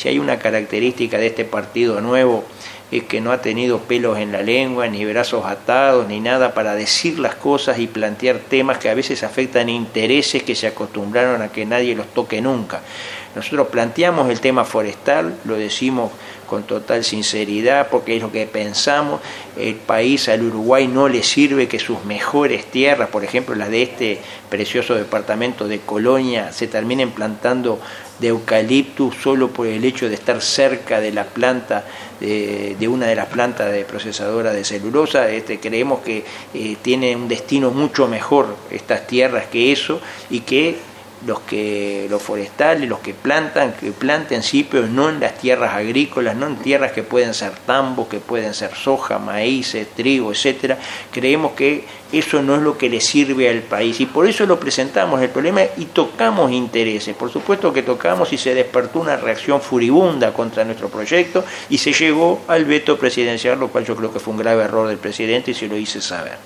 si hay una característica de este partido nuevo es que no ha tenido pelos en la lengua, ni brazos atados, ni nada para decir las cosas y plantear temas que a veces afectan intereses que se acostumbraron a que nadie los toque nunca. Nosotros planteamos el tema forestal, lo decimos con total sinceridad, porque es lo que pensamos. El país al Uruguay no le sirve que sus mejores tierras, por ejemplo las de este precioso departamento de Colonia, se terminen plantando de eucaliptus solo por el hecho de estar cerca de la planta, de, una de las plantas de procesadora de celulosa. Este, creemos que eh, tiene un destino mucho mejor estas tierras que eso y que los que los forestales, los que plantan, que planten pero no en las tierras agrícolas, no en tierras que pueden ser tambos, que pueden ser soja, maíz, trigo, etcétera. Creemos que eso no es lo que le sirve al país y por eso lo presentamos el problema y tocamos intereses. Por supuesto que tocamos y se despertó una reacción furibunda contra nuestro proyecto y se llegó al veto presidencial, lo cual yo creo que fue un grave error del presidente y se lo hice saber.